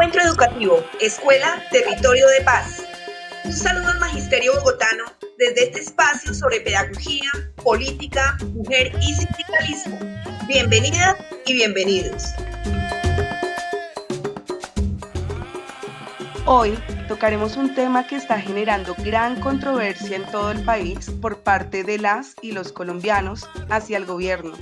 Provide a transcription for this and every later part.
Encuentro Educativo, Escuela, Territorio de Paz. Un saludo al Magisterio Bogotano desde este espacio sobre pedagogía, política, mujer y sindicalismo. Bienvenidas y bienvenidos. Hoy tocaremos un tema que está generando gran controversia en todo el país por parte de las y los colombianos hacia el gobierno,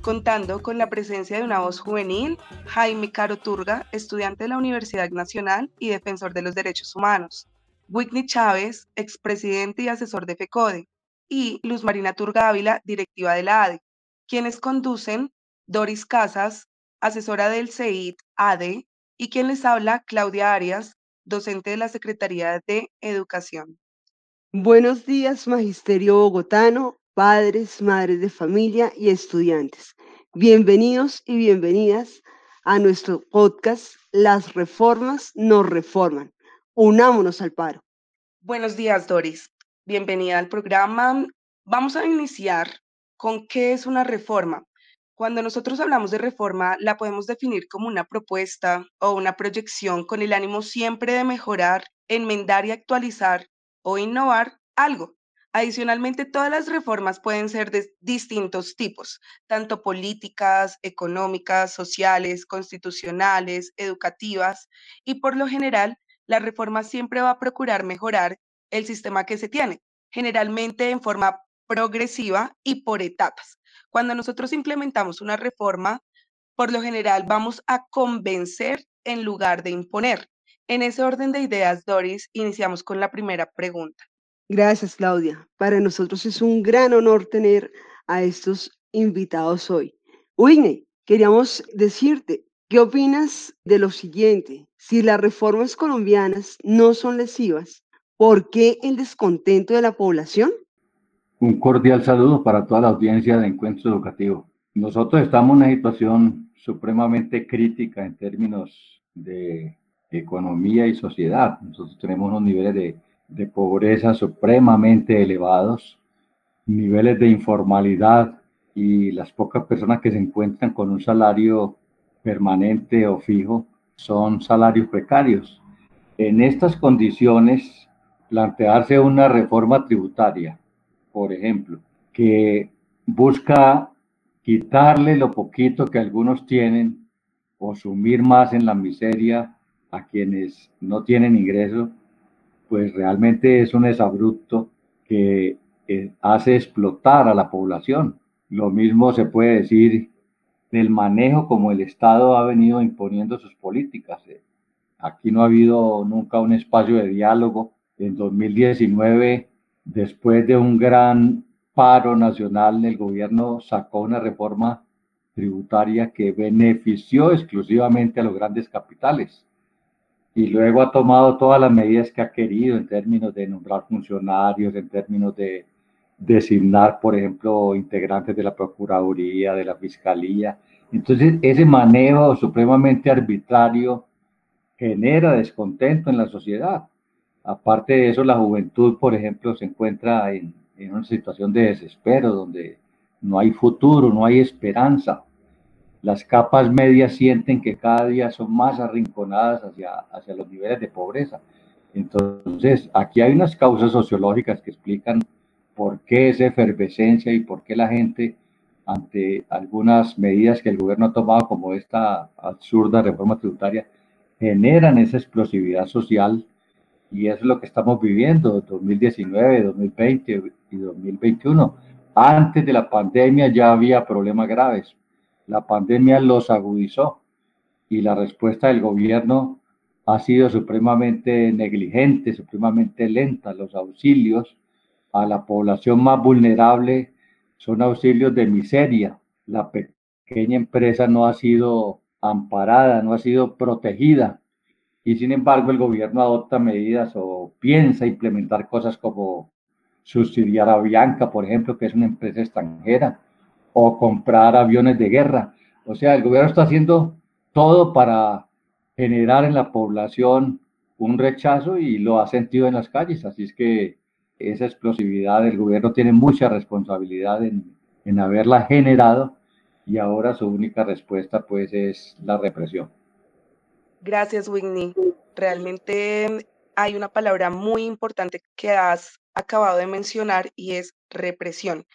contando con la presencia de una voz juvenil, Jaime Caro Turga, estudiante de la Universidad Nacional y defensor de los derechos humanos, Whitney Chávez, expresidente y asesor de FECODE, y Luz Marina Turga Ávila, directiva de la ADE, quienes conducen Doris Casas, asesora del CEIT ADE, y quien les habla, Claudia Arias, docente de la Secretaría de Educación. Buenos días, Magisterio Bogotano, padres, madres de familia y estudiantes. Bienvenidos y bienvenidas a nuestro podcast Las reformas nos reforman. Unámonos al paro. Buenos días, Doris. Bienvenida al programa. Vamos a iniciar con qué es una reforma. Cuando nosotros hablamos de reforma, la podemos definir como una propuesta o una proyección con el ánimo siempre de mejorar, enmendar y actualizar o innovar algo. Adicionalmente, todas las reformas pueden ser de distintos tipos, tanto políticas, económicas, sociales, constitucionales, educativas, y por lo general, la reforma siempre va a procurar mejorar el sistema que se tiene, generalmente en forma progresiva y por etapas. Cuando nosotros implementamos una reforma, por lo general vamos a convencer en lugar de imponer. En ese orden de ideas, Doris, iniciamos con la primera pregunta. Gracias, Claudia. Para nosotros es un gran honor tener a estos invitados hoy. Whitney, queríamos decirte, ¿qué opinas de lo siguiente? Si las reformas colombianas no son lesivas, ¿por qué el descontento de la población? Un cordial saludo para toda la audiencia de Encuentro Educativo. Nosotros estamos en una situación supremamente crítica en términos de economía y sociedad. Nosotros tenemos unos niveles de de pobreza supremamente elevados, niveles de informalidad y las pocas personas que se encuentran con un salario permanente o fijo son salarios precarios. En estas condiciones, plantearse una reforma tributaria, por ejemplo, que busca quitarle lo poquito que algunos tienen o sumir más en la miseria a quienes no tienen ingresos, pues realmente es un exabrupto que eh, hace explotar a la población. Lo mismo se puede decir del manejo como el Estado ha venido imponiendo sus políticas. Aquí no ha habido nunca un espacio de diálogo. En 2019, después de un gran paro nacional, el gobierno sacó una reforma tributaria que benefició exclusivamente a los grandes capitales y luego ha tomado todas las medidas que ha querido en términos de nombrar funcionarios, en términos de designar, por ejemplo, integrantes de la Procuraduría, de la Fiscalía. Entonces, ese manejo supremamente arbitrario genera descontento en la sociedad. Aparte de eso, la juventud, por ejemplo, se encuentra en, en una situación de desespero, donde no hay futuro, no hay esperanza las capas medias sienten que cada día son más arrinconadas hacia, hacia los niveles de pobreza. Entonces, aquí hay unas causas sociológicas que explican por qué esa efervescencia y por qué la gente, ante algunas medidas que el gobierno ha tomado, como esta absurda reforma tributaria, generan esa explosividad social y es lo que estamos viviendo 2019, 2020 y 2021. Antes de la pandemia ya había problemas graves, la pandemia los agudizó y la respuesta del gobierno ha sido supremamente negligente, supremamente lenta. Los auxilios a la población más vulnerable son auxilios de miseria. La pequeña empresa no ha sido amparada, no ha sido protegida. Y sin embargo el gobierno adopta medidas o piensa implementar cosas como subsidiar a Bianca, por ejemplo, que es una empresa extranjera, o comprar aviones de guerra. O sea, el gobierno está haciendo todo para generar en la población un rechazo y lo ha sentido en las calles. Así es que esa explosividad del gobierno tiene mucha responsabilidad en, en haberla generado y ahora su única respuesta pues es la represión. Gracias, Whitney. Realmente hay una palabra muy importante que has acabado de mencionar y es represión.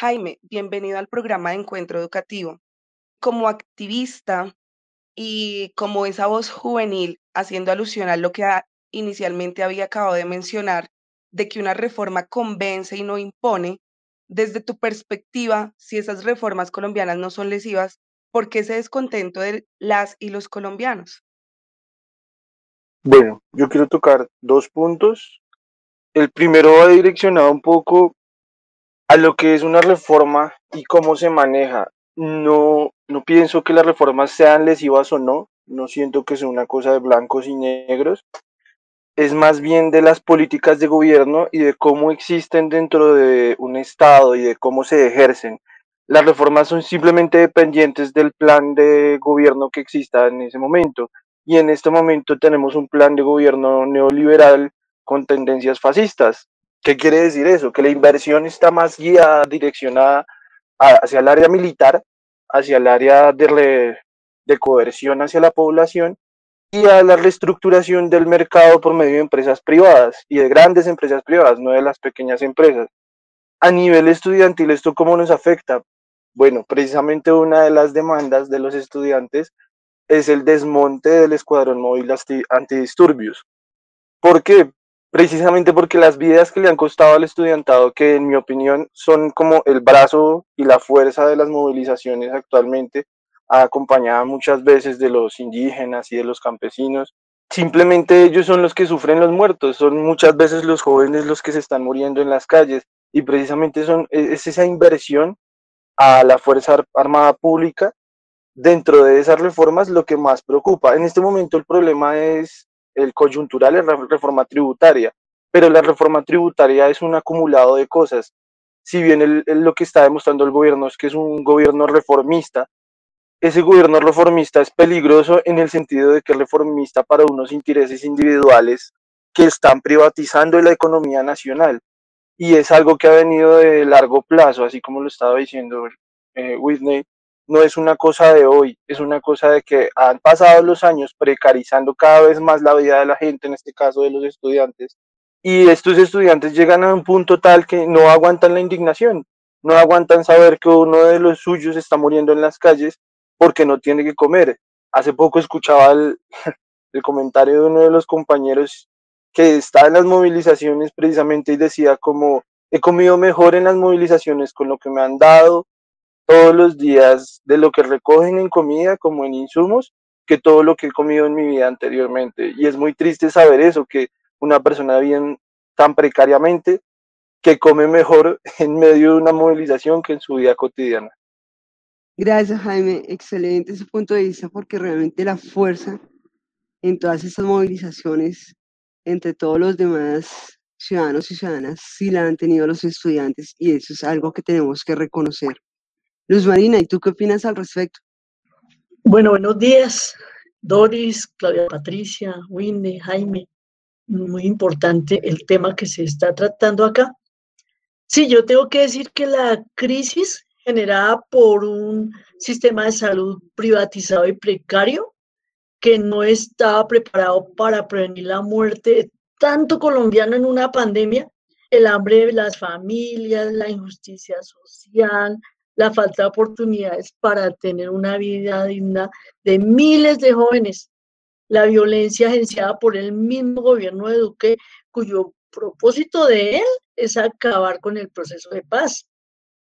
Jaime, bienvenido al programa de Encuentro Educativo. Como activista y como esa voz juvenil, haciendo alusión a lo que inicialmente había acabado de mencionar, de que una reforma convence y no impone, desde tu perspectiva, si esas reformas colombianas no son lesivas, ¿por qué ese descontento de las y los colombianos? Bueno, yo quiero tocar dos puntos. El primero va direccionado un poco a lo que es una reforma y cómo se maneja. No, no pienso que las reformas sean lesivas o no, no siento que sea una cosa de blancos y negros, es más bien de las políticas de gobierno y de cómo existen dentro de un Estado y de cómo se ejercen. Las reformas son simplemente dependientes del plan de gobierno que exista en ese momento y en este momento tenemos un plan de gobierno neoliberal con tendencias fascistas. ¿Qué quiere decir eso? Que la inversión está más guiada, direccionada hacia el área militar, hacia el área de, de coerción hacia la población y a la reestructuración del mercado por medio de empresas privadas y de grandes empresas privadas, no de las pequeñas empresas. A nivel estudiantil, ¿esto cómo nos afecta? Bueno, precisamente una de las demandas de los estudiantes es el desmonte del escuadrón móvil antidisturbios. ¿Por qué? Precisamente porque las vidas que le han costado al estudiantado, que en mi opinión son como el brazo y la fuerza de las movilizaciones actualmente, acompañada muchas veces de los indígenas y de los campesinos, simplemente ellos son los que sufren los muertos, son muchas veces los jóvenes los que se están muriendo en las calles y precisamente e, es esa inversión a la Fuerza Armada Pública dentro de esas reformas lo que más preocupa. En este momento el problema es el coyuntural, es la reforma tributaria, pero la reforma tributaria es un acumulado de cosas. Si bien lo que está demostrando el gobierno es que es un gobierno reformista, ese gobierno reformista es peligroso en el sentido de que es reformista para unos intereses individuales que están privatizando la economía nacional. Y es algo que ha venido de largo plazo, así como lo estaba diciendo eh, Whitney, no es una cosa de hoy, es una cosa de que han pasado los años precarizando cada vez más la vida de la gente, en este caso de los estudiantes, y estos estudiantes llegan a un punto tal que no aguantan la indignación, no aguantan saber que uno de los suyos está muriendo en las calles porque no tiene que comer. Hace poco escuchaba el, el comentario de uno de los compañeros que está en las movilizaciones precisamente y decía como he comido mejor en las movilizaciones con lo que me han dado, todos los días de lo que recogen en comida como en insumos que todo lo que he comido en mi vida anteriormente. Y es muy triste saber eso, que una persona bien tan precariamente que come mejor en medio de una movilización que en su vida cotidiana. Gracias, Jaime. Excelente ese punto de vista porque realmente la fuerza en todas estas movilizaciones entre todos los demás ciudadanos y ciudadanas sí la han tenido los estudiantes y eso es algo que tenemos que reconocer. Luz Marina, ¿y tú qué opinas al respecto? Bueno, buenos días, Doris, Claudia Patricia, Winnie, Jaime. Muy importante el tema que se está tratando acá. Sí, yo tengo que decir que la crisis generada por un sistema de salud privatizado y precario que no estaba preparado para prevenir la muerte de tanto colombiano en una pandemia, el hambre de las familias, la injusticia social, la falta de oportunidades para tener una vida digna de miles de jóvenes, la violencia agenciada por el mismo gobierno de Duque, cuyo propósito de él es acabar con el proceso de paz,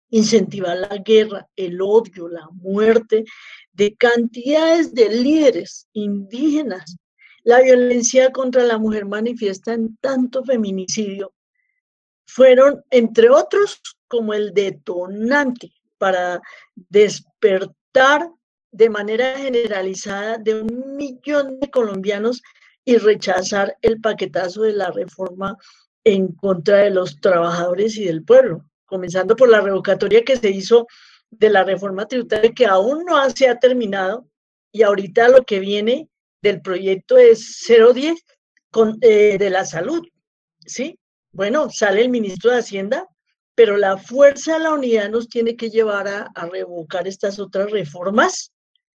incentivar la guerra, el odio, la muerte de cantidades de líderes indígenas. La violencia contra la mujer manifiesta en tanto feminicidio. Fueron, entre otros, como el detonante para despertar de manera generalizada de un millón de colombianos y rechazar el paquetazo de la reforma en contra de los trabajadores y del pueblo, comenzando por la revocatoria que se hizo de la reforma tributaria que aún no se ha terminado y ahorita lo que viene del proyecto es 010 con, eh, de la salud, ¿sí? Bueno, sale el ministro de Hacienda pero la fuerza de la unidad nos tiene que llevar a, revocar estas otras reformas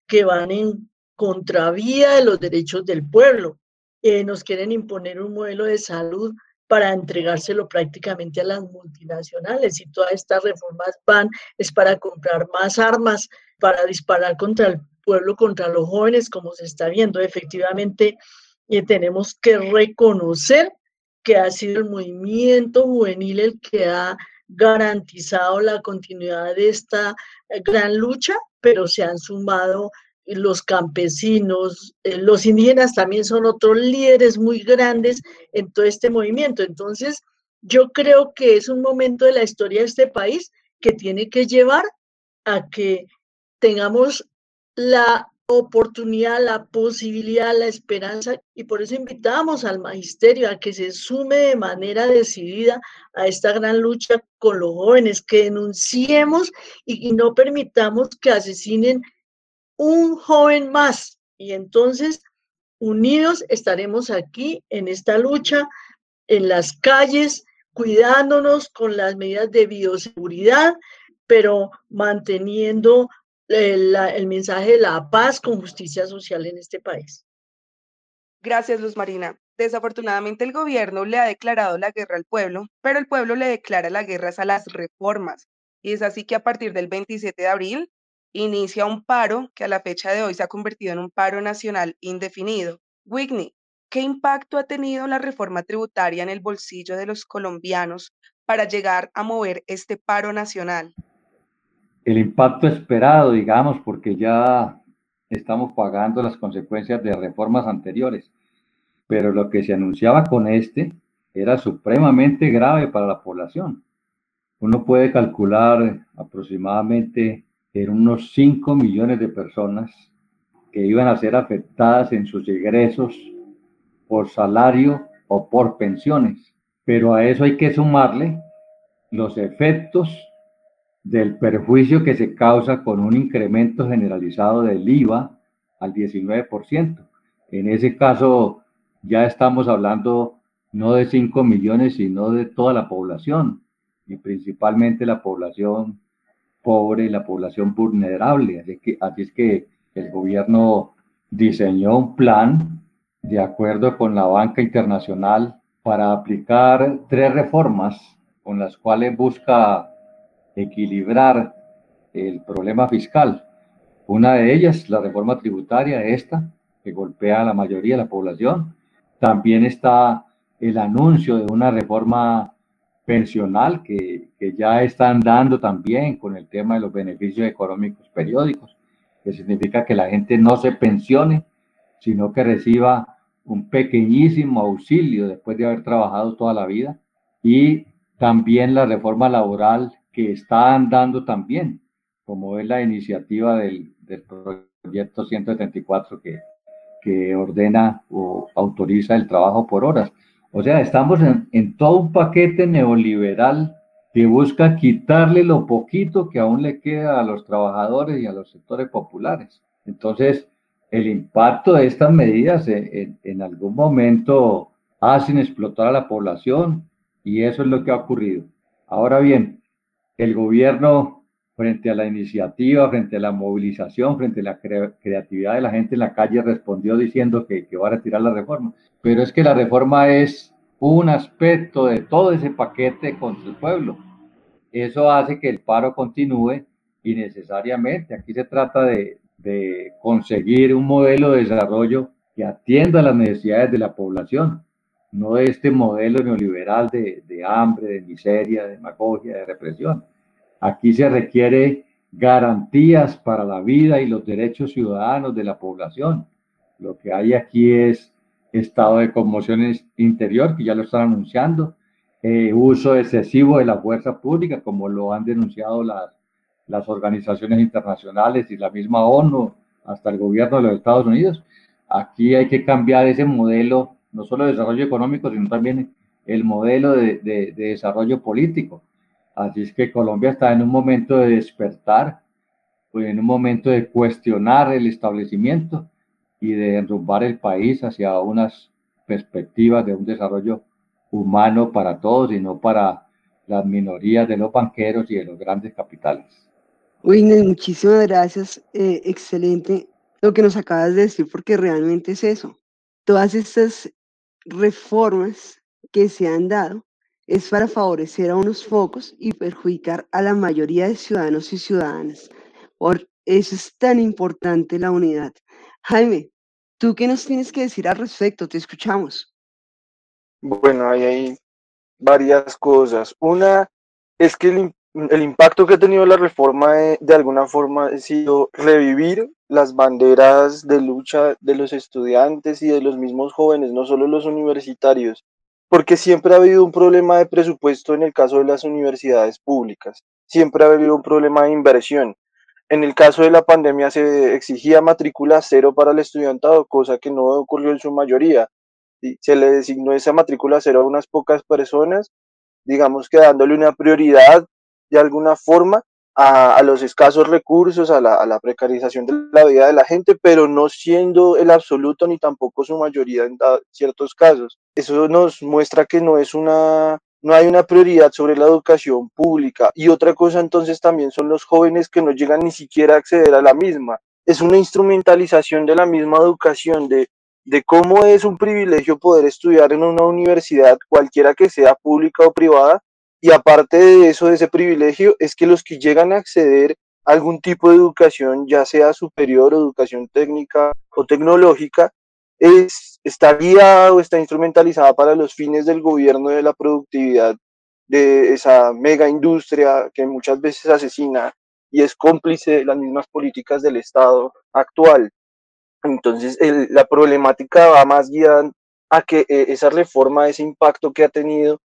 que van en contravía de los derechos del pueblo. Eh, nos quieren imponer un modelo de salud para entregárselo prácticamente a las multinacionales y todas estas reformas van es para comprar más armas, para disparar contra el pueblo, contra los jóvenes, como se está viendo. Efectivamente, eh, tenemos que reconocer que ha sido el movimiento juvenil el que ha garantizado la continuidad de esta eh, gran lucha, pero se han sumado los campesinos, eh, los indígenas también son otros líderes muy grandes en todo este movimiento. Entonces, yo creo que es un momento de la historia de este país que tiene que llevar a que tengamos la oportunidad, la posibilidad, la esperanza, y por eso invitamos al magisterio a que se sume de manera decidida a esta gran lucha con los jóvenes, que denunciemos y, no permitamos que asesinen un joven más. Y entonces, unidos, estaremos aquí en esta lucha, en las calles, cuidándonos con las medidas de bioseguridad, pero manteniendo el, mensaje de la paz con justicia social en este país. Gracias, Luz Marina. Desafortunadamente el gobierno le ha declarado la guerra al pueblo, pero el pueblo le declara la guerra a las reformas. Y es así que a partir del 27 de abril inicia un paro que a la fecha de hoy se ha convertido en un paro nacional indefinido. Whitney, ¿qué impacto ha tenido la reforma tributaria en el bolsillo de los colombianos para llegar a mover este paro nacional? El impacto esperado, digamos, porque ya estamos pagando las consecuencias de reformas anteriores, pero lo que se anunciaba con este era supremamente grave para la población. Uno puede calcular aproximadamente eran unos 5 millones de personas que iban a ser afectadas en sus ingresos por salario o por pensiones. Pero a eso hay que sumarle los efectos del perjuicio que se causa con un incremento generalizado del IVA al 19%. En ese caso ya estamos hablando no de 5 millones, sino de toda la población y principalmente la población pobre la población vulnerable. Así es que el gobierno diseñó un plan de acuerdo con la banca internacional para aplicar tres reformas con las cuales busca equilibrar el problema fiscal. Una de ellas, la reforma tributaria, esta, que golpea a la mayoría de la población. También está el anuncio de una reforma pensional que, que, ya están dando también con el tema de los beneficios económicos periódicos, que significa que la gente no se pensione, sino que reciba un pequeñísimo auxilio después de haber trabajado toda la vida. Y también la reforma laboral que están dando también, como es la iniciativa del, proyecto 174 que, ordena o autoriza el trabajo por horas. O sea, estamos en, todo un paquete neoliberal que busca quitarle lo poquito que aún le queda a los trabajadores y a los sectores populares. Entonces, el impacto de estas medidas en, en, algún momento hacen explotar a la población y eso es lo que ha ocurrido. Ahora bien, el gobierno frente a la iniciativa, frente a la movilización, frente a la creatividad de la gente en la calle respondió diciendo que, que va a retirar la reforma pero es que la reforma es un aspecto de todo ese paquete contra el pueblo. Eso hace que el paro continúe y necesariamente aquí se trata de, de conseguir un modelo de desarrollo que atienda las necesidades de la población, no de este modelo neoliberal de, de hambre, de miseria, de demagogia, de represión. Aquí se requiere garantías para la vida y los derechos ciudadanos de la población. Lo que hay aquí es estado de conmoción interior, que ya lo están anunciando, eh, uso excesivo de la fuerza pública, como lo han denunciado las, las organizaciones internacionales y la misma ONU, hasta el gobierno de los Estados Unidos. Aquí hay que cambiar ese modelo, no solo de desarrollo económico, sino también el modelo de, de, de desarrollo político. Así es que Colombia está en un momento de despertar, pues en un momento de cuestionar el establecimiento y de enrumbar el país hacia unas perspectivas de un desarrollo humano para todos y no para las minorías de los banqueros y de los grandes capitales. Wigner, muchísimas gracias. Eh, excelente lo que nos acabas de decir, porque realmente es eso. Todas estas reformas que se han dado es para favorecer a unos pocos y perjudicar a la mayoría de ciudadanos y ciudadanas. Por eso es tan importante la unidad. Jaime, ¿tú qué nos tienes que decir al respecto? Te escuchamos. Bueno, ahí hay varias cosas. Una es que el, impacto que ha tenido la reforma de, de, alguna forma ha sido revivir las banderas de lucha de los estudiantes y de los mismos jóvenes, no solo los universitarios, porque siempre ha habido un problema de presupuesto en el caso de las universidades públicas, siempre ha habido un problema de inversión. En el caso de la pandemia se exigía matrícula cero para el estudiantado, cosa que no ocurrió en su mayoría. Se le designó esa matrícula cero a unas pocas personas, digamos que dándole una prioridad de alguna forma a, los escasos recursos, a la, a la, precarización de la vida de la gente, pero no siendo el absoluto ni tampoco su mayoría en ciertos casos. Eso nos muestra que no es una no hay una prioridad sobre la educación pública. Y otra cosa entonces también son los jóvenes que no llegan ni siquiera a acceder a la misma. Es una instrumentalización de la misma educación, de, de cómo es un privilegio poder estudiar en una universidad, cualquiera que sea pública o privada. Y aparte de eso, de ese privilegio, es que los que llegan a acceder a algún tipo de educación, ya sea superior, educación técnica o tecnológica, es, está guiada o está instrumentalizada para los fines del gobierno de la productividad de esa mega industria que muchas veces asesina y es cómplice de las mismas políticas del Estado actual. Entonces, la problemática va más guiada a que eh, esa reforma, ese impacto que ha tenido,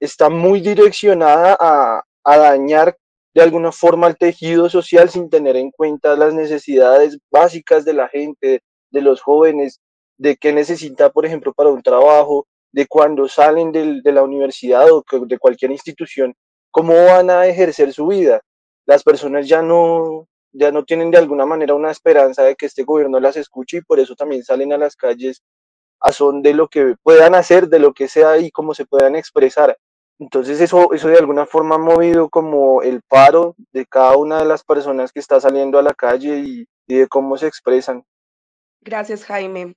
está muy direccionada a, a dañar de alguna forma el tejido social sin tener en cuenta las necesidades básicas de la gente, de los jóvenes, de qué necesita, por ejemplo, para un trabajo, de cuando salen del, de la universidad o de cualquier institución, cómo van a ejercer su vida. Las personas ya no, ya no tienen de alguna manera una esperanza de que este gobierno las escuche y por eso también salen a las calles a son de lo que puedan hacer, de lo que sea y cómo se puedan expresar. Entonces eso, eso de alguna forma ha movido como el paro de cada una de las personas que está saliendo a la calle y, y de cómo se expresan. Gracias, Jaime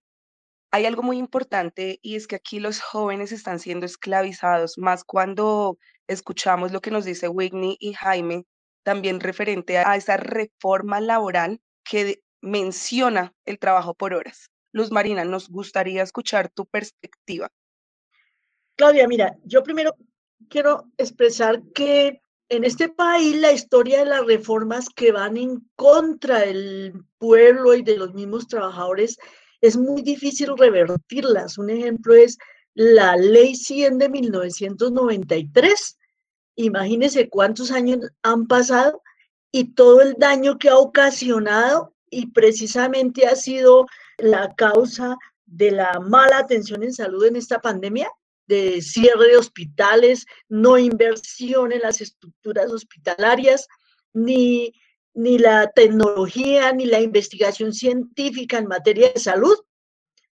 hay algo muy importante y es que aquí los jóvenes están siendo esclavizados, más cuando escuchamos lo que nos dice Whitney y Jaime, también referente a esa reforma laboral que menciona el trabajo por horas. Luz Marina, nos gustaría escuchar tu perspectiva. Claudia, mira, yo primero quiero expresar que en este país la historia de las reformas que van en contra del pueblo y de los mismos trabajadores es muy difícil revertirlas. Un ejemplo es la ley 100 de 1993. Imagínense cuántos años han pasado y todo el daño que ha ocasionado y precisamente ha sido la causa de la mala atención en salud en esta pandemia, de cierre de hospitales, no inversión en las estructuras hospitalarias, ni ni la tecnología, ni la investigación científica en materia de salud,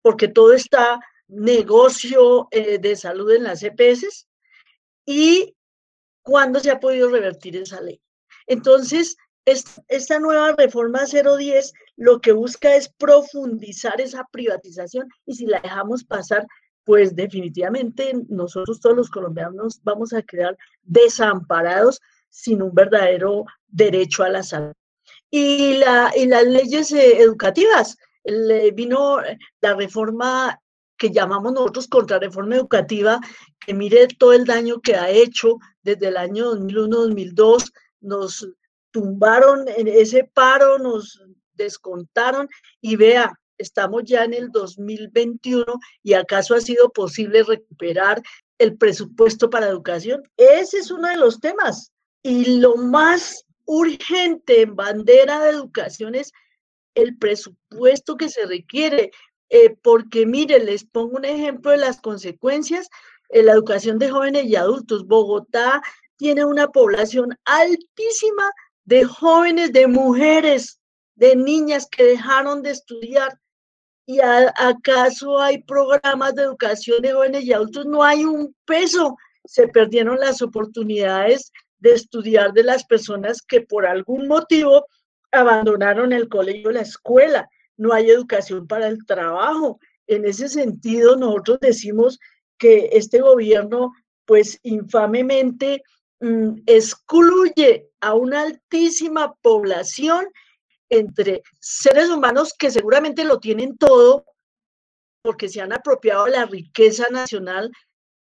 porque todo está negocio eh, de salud en las EPS. ¿Y cuándo se ha podido revertir esa ley? Entonces, esta nueva reforma 010 lo que busca es profundizar esa privatización y si la dejamos pasar, pues definitivamente nosotros todos los colombianos vamos a quedar desamparados sin un verdadero derecho a la salud. Y, la, y las leyes eh, educativas, vino la reforma que llamamos nosotros contrarreforma educativa, que mire todo el daño que ha hecho desde el año 2001-2002, nos tumbaron en ese paro, nos descontaron y vea, estamos ya en el 2021 y acaso ha sido posible recuperar el presupuesto para educación. Ese es uno de los temas. Y lo más urgente en bandera de educación es el presupuesto que se requiere, eh, porque mire, les pongo un ejemplo de las consecuencias en la educación de jóvenes y adultos. Bogotá tiene una población altísima de jóvenes, de mujeres, de niñas que dejaron de estudiar. ¿Y acaso hay programas de educación de jóvenes y adultos? No hay un peso. Se perdieron las oportunidades de estudiar de las personas que por algún motivo abandonaron el colegio, la escuela. no hay educación para el trabajo. En ese sentido, nosotros decimos que este gobierno, pues infamemente, mm, excluye a una altísima población entre seres humanos que seguramente lo tienen todo porque se han apropiado de la riqueza nacional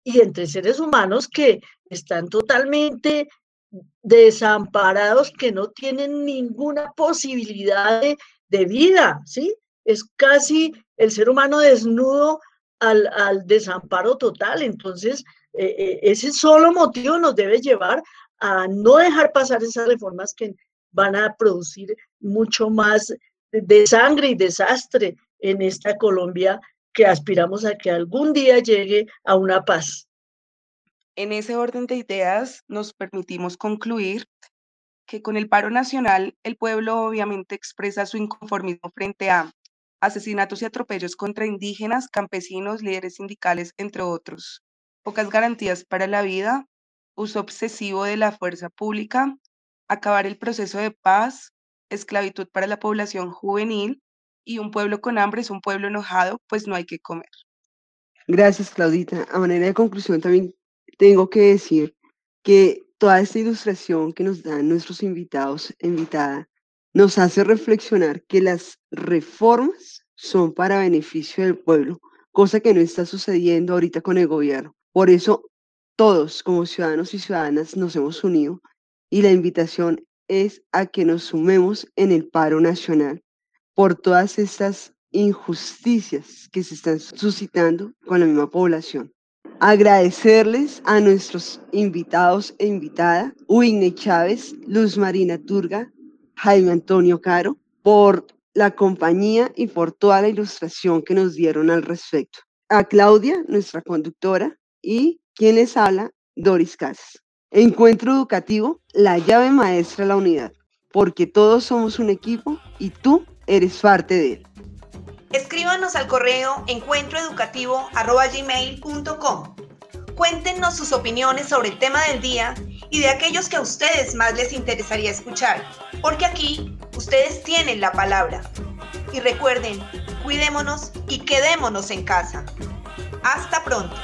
y entre seres humanos que están totalmente desamparados, que no tienen ninguna posibilidad de, vida, ¿sí? Es casi el ser humano desnudo al, desamparo total. Entonces, eh, eh, ese solo motivo nos debe llevar a no dejar pasar esas reformas que van a producir mucho más de sangre y desastre en esta Colombia que aspiramos a que algún día llegue a una paz. En ese orden de ideas nos permitimos concluir que con el paro nacional el pueblo obviamente expresa su inconformismo frente a asesinatos y atropellos contra indígenas, campesinos, líderes sindicales, entre otros, pocas garantías para la vida, uso obsesivo de la fuerza pública, acabar el proceso de paz, esclavitud para la población juvenil y un pueblo con hambre es un pueblo enojado, pues no hay que comer. Gracias, Claudita. A manera de conclusión también tengo que decir que toda esta ilustración que nos dan nuestros invitados invitada nos hace reflexionar que las reformas son para beneficio del pueblo, cosa que no está sucediendo ahorita con el gobierno. Por eso todos como ciudadanos y ciudadanas nos hemos unido y la invitación es a que nos sumemos en el paro nacional por todas estas injusticias que se están suscitando con la misma población. Agradecerles a nuestros invitados e invitada, Uigne Chávez, Luz Marina Turga, Jaime Antonio Caro, por la compañía y por toda la ilustración que nos dieron al respecto. A Claudia, nuestra conductora, y quienes habla, Doris Casas. Encuentro educativo, la llave maestra de la unidad, porque todos somos un equipo y tú eres parte de él. Escríbanos al correo encuentroeducativo.gmail.com. Cuéntenos sus opiniones sobre el tema del día y de aquellos que a ustedes más les interesaría escuchar, porque aquí ustedes tienen la palabra. Y recuerden, cuidémonos y quedémonos en casa. Hasta pronto.